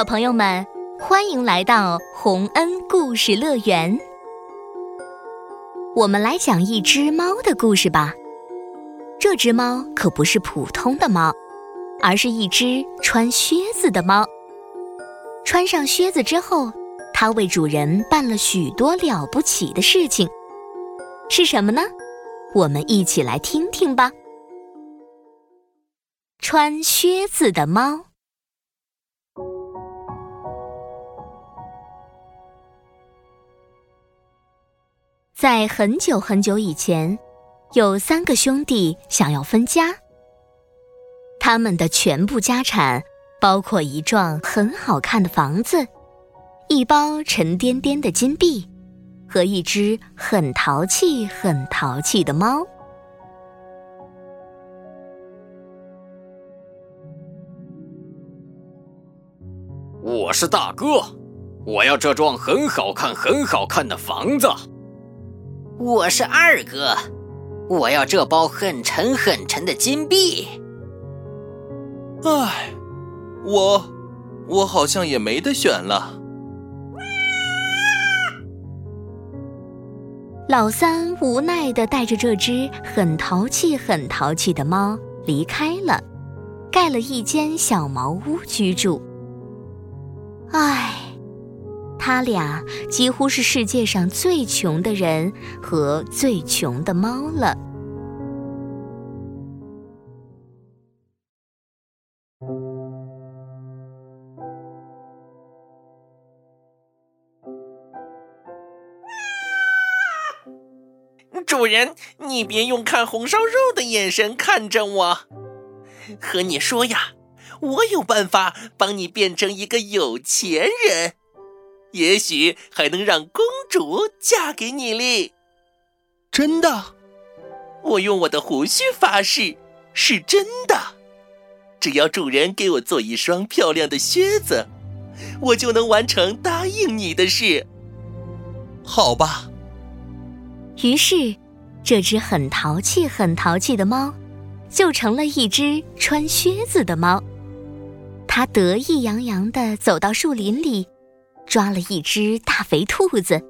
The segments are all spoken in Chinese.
小朋友们，欢迎来到洪恩故事乐园。我们来讲一只猫的故事吧。这只猫可不是普通的猫，而是一只穿靴子的猫。穿上靴子之后，它为主人办了许多了不起的事情。是什么呢？我们一起来听听吧。穿靴子的猫。在很久很久以前，有三个兄弟想要分家。他们的全部家产包括一幢很好看的房子、一包沉甸甸的金币和一只很淘气、很淘气的猫。我是大哥，我要这幢很好看、很好看的房子。我是二哥，我要这包很沉很沉的金币。唉，我我好像也没得选了。老三无奈的带着这只很淘气、很淘气的猫离开了，盖了一间小茅屋居住。唉。他俩几乎是世界上最穷的人和最穷的猫了。主人，你别用看红烧肉的眼神看着我。和你说呀，我有办法帮你变成一个有钱人。也许还能让公主嫁给你哩！真的？我用我的胡须发誓，是真的。只要主人给我做一双漂亮的靴子，我就能完成答应你的事。好吧。于是，这只很淘气、很淘气的猫，就成了一只穿靴子的猫。它得意洋洋地走到树林里。抓了一只大肥兔子，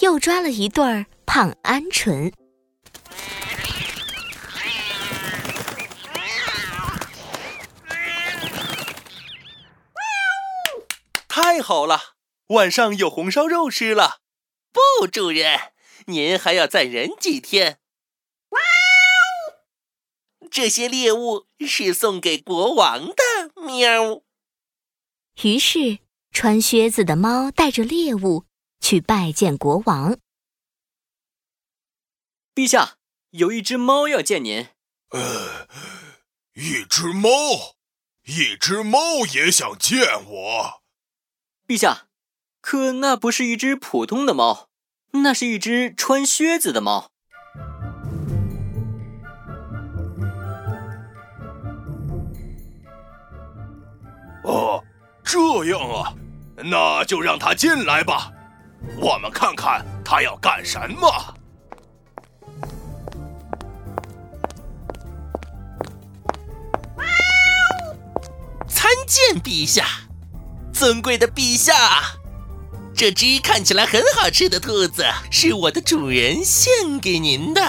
又抓了一对儿胖鹌鹑。太好了，晚上有红烧肉吃了。不，主人，您还要再忍几天。这些猎物是送给国王的。喵。于是。穿靴子的猫带着猎物去拜见国王。陛下，有一只猫要见您。呃，一只猫，一只猫也想见我。陛下，可那不是一只普通的猫，那是一只穿靴子的猫。这样啊。那就让他进来吧，我们看看他要干什么。参见陛下，尊贵的陛下，这只看起来很好吃的兔子是我的主人献给您的。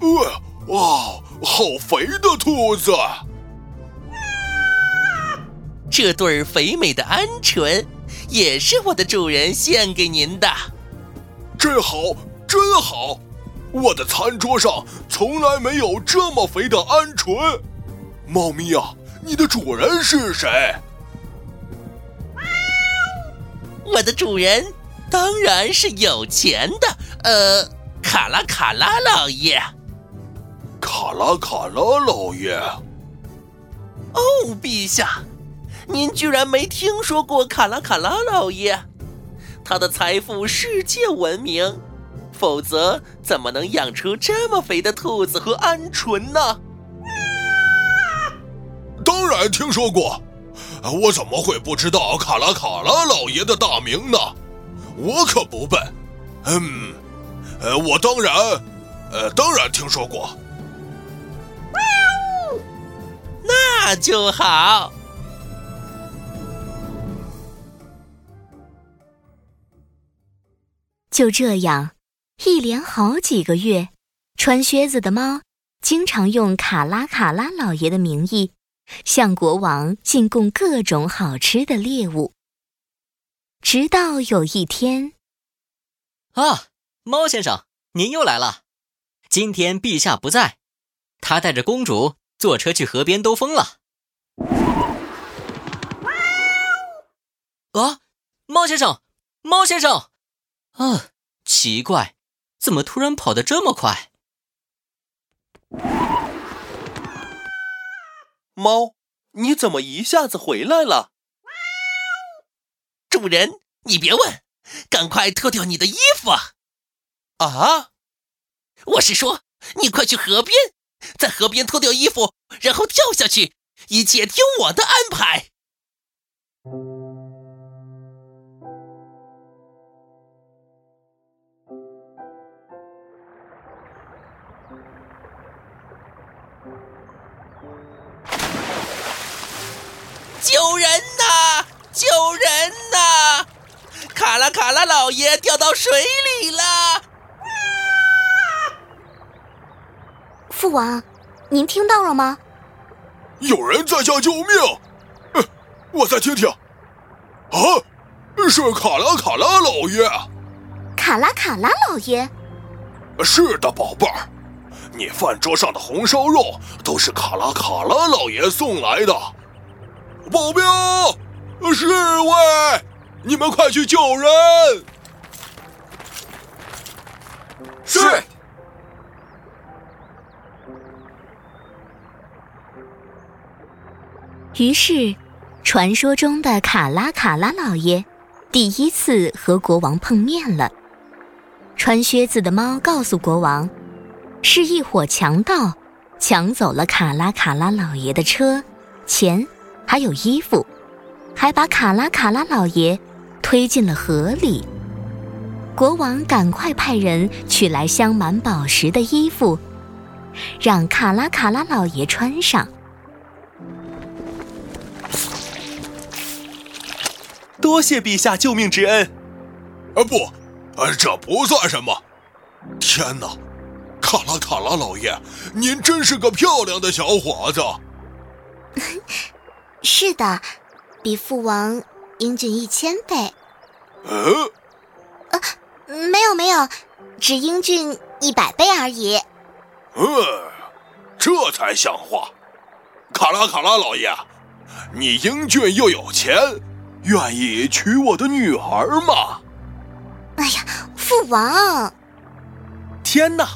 哇哇，好肥的兔子！这对肥美的鹌鹑，也是我的主人献给您的。真好，真好！我的餐桌上从来没有这么肥的鹌鹑。猫咪啊，你的主人是谁？我的主人当然是有钱的，呃，卡拉卡拉老爷。卡拉卡拉老爷。哦，陛下。您居然没听说过卡拉卡拉老爷？他的财富世界闻名，否则怎么能养出这么肥的兔子和鹌鹑呢？当然听说过，我怎么会不知道卡拉卡拉老爷的大名呢？我可不笨。嗯，呃，我当然，呃，当然听说过。那就好。就这样，一连好几个月，穿靴子的猫经常用卡拉卡拉老爷的名义，向国王进贡各种好吃的猎物。直到有一天，啊，猫先生，您又来了。今天陛下不在，他带着公主坐车去河边兜风了。啊，猫先生，猫先生。嗯，奇怪，怎么突然跑得这么快？猫，你怎么一下子回来了？主人，你别问，赶快脱掉你的衣服。啊！我是说，你快去河边，在河边脱掉衣服，然后跳下去，一切听我的安排。人呐！卡拉卡拉老爷掉到水里了！父王，您听到了吗？有人在叫救命！我再听听。啊，是卡拉卡拉老爷。卡拉卡拉老爷。是的，宝贝儿，你饭桌上的红烧肉都是卡拉卡拉老爷送来的。保镖，侍卫，你们快去救人！是。于是，传说中的卡拉卡拉老爷第一次和国王碰面了。穿靴子的猫告诉国王，是一伙强盗抢走了卡拉卡拉老爷的车、钱。还有衣服，还把卡拉卡拉老爷推进了河里。国王赶快派人取来镶满宝石的衣服，让卡拉卡拉老爷穿上。多谢陛下救命之恩。啊不，这不算什么。天哪，卡拉卡拉老爷，您真是个漂亮的小伙子。是的，比父王英俊一千倍。呃，啊，没有没有，只英俊一百倍而已。呃，这才像话。卡拉卡拉老爷，你英俊又有钱，愿意娶我的女儿吗？哎呀，父王！天哪，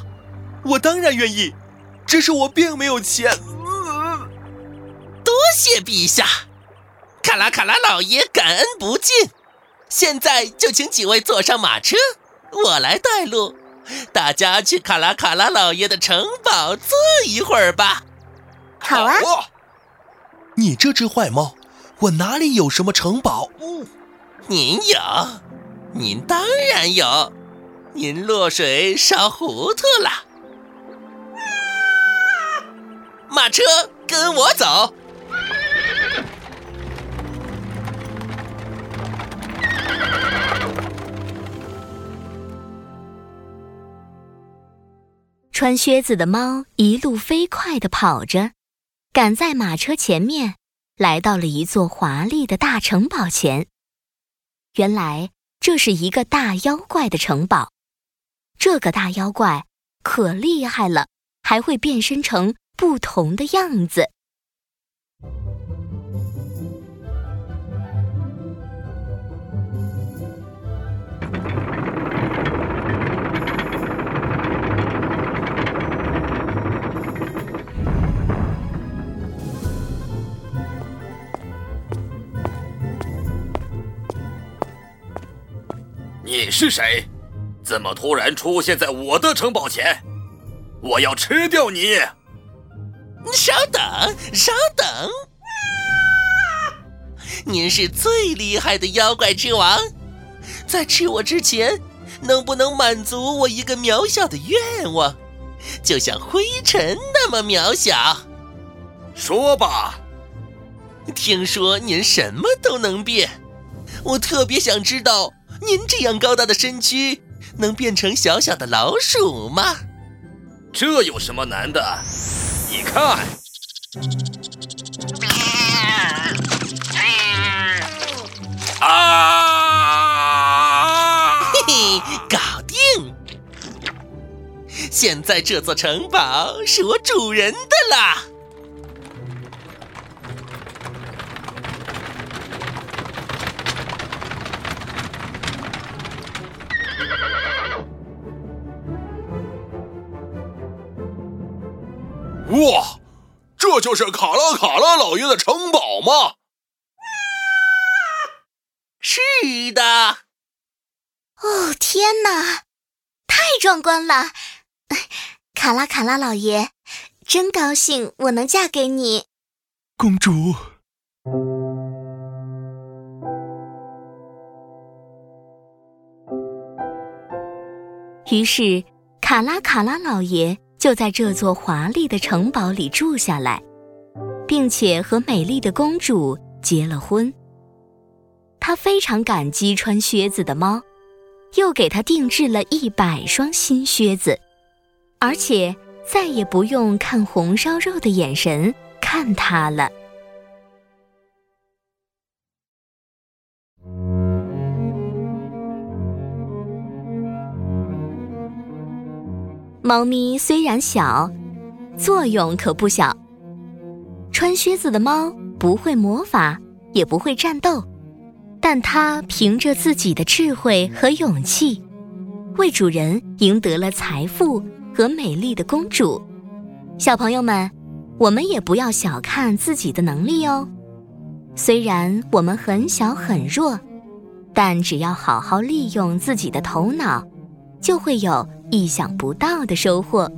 我当然愿意，只是我并没有钱。多谢陛下，卡拉卡拉老爷感恩不尽。现在就请几位坐上马车，我来带路，大家去卡拉卡拉老爷的城堡坐一会儿吧。好啊！你这只坏猫，我哪里有什么城堡？您有，您当然有，您落水烧糊涂了。马车，跟我走。穿靴子的猫一路飞快地跑着，赶在马车前面，来到了一座华丽的大城堡前。原来这是一个大妖怪的城堡，这个大妖怪可厉害了，还会变身成不同的样子。你是谁？怎么突然出现在我的城堡前？我要吃掉你！稍等，稍等。您是最厉害的妖怪之王，在吃我之前，能不能满足我一个渺小的愿望？就像灰尘那么渺小。说吧。听说您什么都能变，我特别想知道。您这样高大的身躯，能变成小小的老鼠吗？这有什么难的？你看，啊！嘿嘿，搞定！现在这座城堡是我主人的啦。就是卡拉卡拉老爷的城堡吗？是的。哦，天哪，太壮观了！卡拉卡拉老爷，真高兴我能嫁给你，公主。于是，卡拉卡拉老爷。就在这座华丽的城堡里住下来，并且和美丽的公主结了婚。他非常感激穿靴子的猫，又给他定制了一百双新靴子，而且再也不用看红烧肉的眼神看他了。猫咪虽然小，作用可不小。穿靴子的猫不会魔法，也不会战斗，但它凭着自己的智慧和勇气，为主人赢得了财富和美丽的公主。小朋友们，我们也不要小看自己的能力哦。虽然我们很小很弱，但只要好好利用自己的头脑，就会有。意想不到的收获。